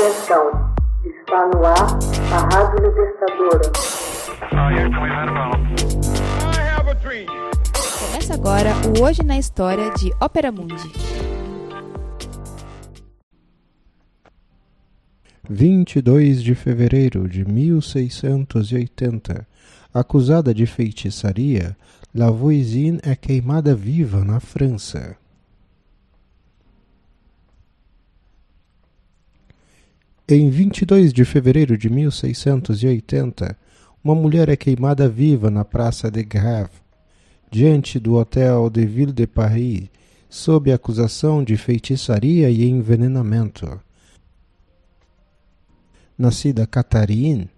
Atenção, está no ar a Rádio Libertadora. Começa agora o Hoje na História de Ópera Mundi. 22 de fevereiro de 1680. Acusada de feitiçaria, Lavoisine é queimada viva na França. Em 22 de fevereiro de 1680, uma mulher é queimada viva na Praça de Grève, diante do Hotel de Ville de Paris, sob acusação de feitiçaria e envenenamento. Nascida Catherine,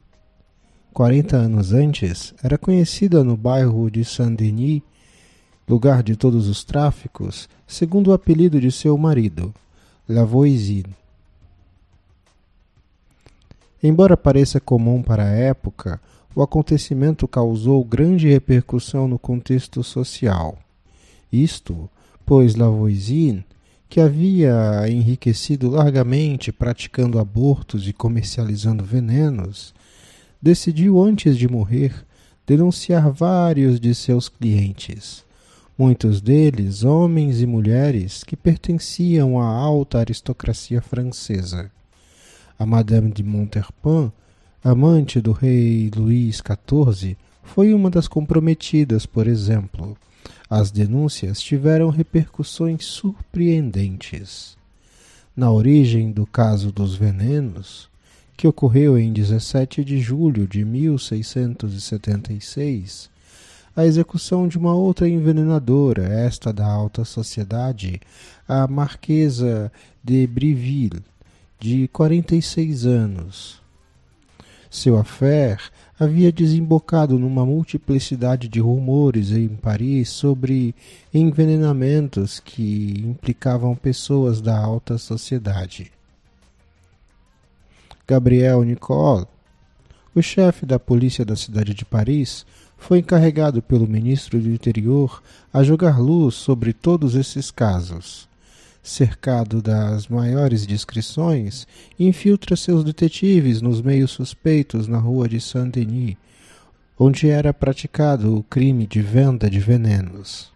40 anos antes, era conhecida no bairro de Saint-Denis, lugar de todos os tráficos, segundo o apelido de seu marido, Lavoisine. Embora pareça comum para a época, o acontecimento causou grande repercussão no contexto social. Isto, pois Lavoisine, que havia enriquecido largamente praticando abortos e comercializando venenos, decidiu antes de morrer denunciar vários de seus clientes, muitos deles homens e mulheres que pertenciam à alta aristocracia francesa a Madame de Montherpin, amante do rei Luís XIV, foi uma das comprometidas, por exemplo. As denúncias tiveram repercussões surpreendentes. Na origem do caso dos venenos, que ocorreu em 17 de julho de 1676, a execução de uma outra envenenadora, esta da alta sociedade, a Marquesa de Briville, de 46 anos. Seu affair havia desembocado numa multiplicidade de rumores em Paris sobre envenenamentos que implicavam pessoas da alta sociedade. Gabriel Nicole, o chefe da polícia da cidade de Paris, foi encarregado pelo ministro do Interior a jogar luz sobre todos esses casos cercado das maiores discrições, infiltra seus detetives nos meios suspeitos na rua de Saint-Denis, onde era praticado o crime de venda de venenos.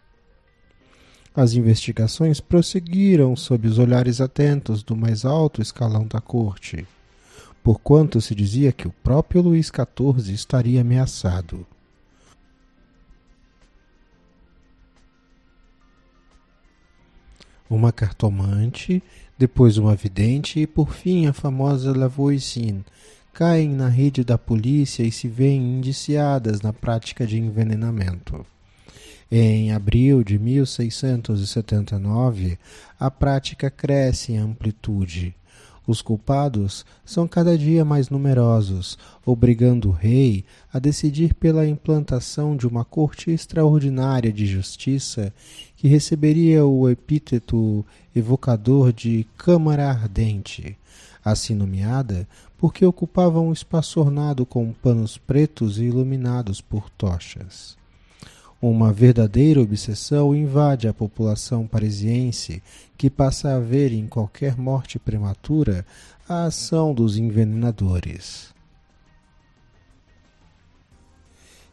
As investigações prosseguiram sob os olhares atentos do mais alto escalão da corte, porquanto se dizia que o próprio Luís XIV estaria ameaçado. Uma cartomante, depois uma vidente e por fim a famosa Lavoisine caem na rede da polícia e se veem indiciadas na prática de envenenamento. Em abril de 1679, a prática cresce em amplitude os culpados são cada dia mais numerosos, obrigando o rei a decidir pela implantação de uma corte extraordinária de justiça que receberia o epíteto evocador de Câmara Ardente, assim nomeada porque ocupava um espaço ornado com panos pretos e iluminados por tochas. Uma verdadeira obsessão invade a população parisiense, que passa a ver em qualquer morte prematura a ação dos envenenadores.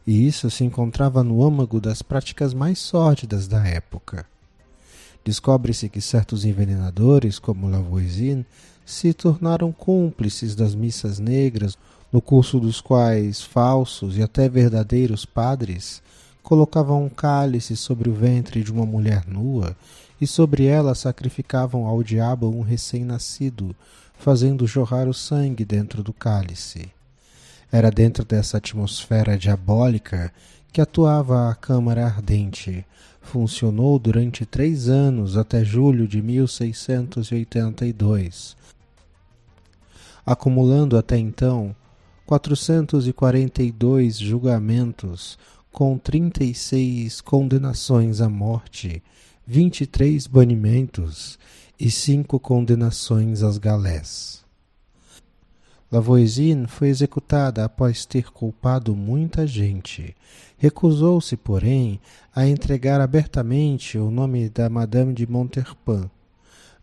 E isso se encontrava no âmago das práticas mais sórdidas da época. Descobre-se que certos envenenadores, como Lavoisine, se tornaram cúmplices das missas negras, no curso dos quais falsos e até verdadeiros padres colocavam um cálice sobre o ventre de uma mulher nua e sobre ela sacrificavam ao diabo um recém-nascido, fazendo jorrar o sangue dentro do cálice. Era dentro dessa atmosfera diabólica que atuava a Câmara Ardente. Funcionou durante três anos até julho de 1682, acumulando até então 442 julgamentos com 36 condenações à morte, 23 banimentos e 5 condenações às galés. Lavoisine foi executada após ter culpado muita gente. Recusou-se, porém, a entregar abertamente o nome da Madame de Montherpin.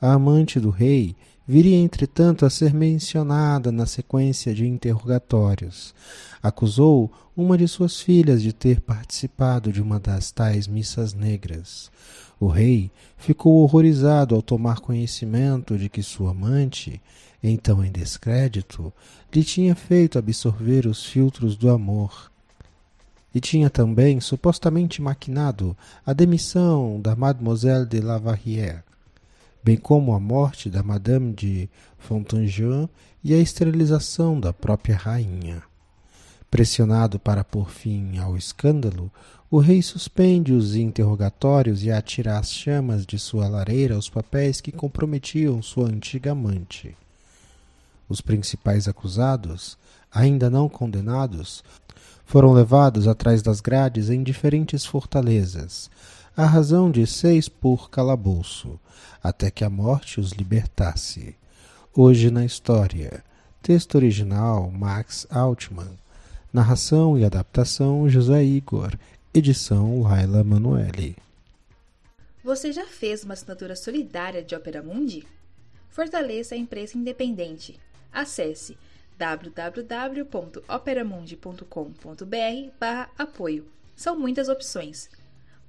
A amante do rei viria entretanto a ser mencionada na sequência de interrogatórios. Acusou uma de suas filhas de ter participado de uma das tais missas negras. O rei ficou horrorizado ao tomar conhecimento de que sua amante, então em descrédito, lhe tinha feito absorver os filtros do amor. E tinha também supostamente maquinado a demissão da Mademoiselle de Lavarrière, bem como a morte da Madame de Fontainebleau e a esterilização da própria rainha. Pressionado para pôr fim ao escândalo, o rei suspende os interrogatórios e atira as chamas de sua lareira os papéis que comprometiam sua antiga amante. Os principais acusados, ainda não condenados, foram levados atrás das grades em diferentes fortalezas, à razão de seis por calabouço, até que a morte os libertasse. Hoje na história. Texto original Max Altman. Narração e adaptação José Igor. Edição Laila Manuelle. Você já fez uma assinatura solidária de Opera Mundi? Fortaleça a imprensa independente acesse www.operamundi.com.br/apoio. São muitas opções.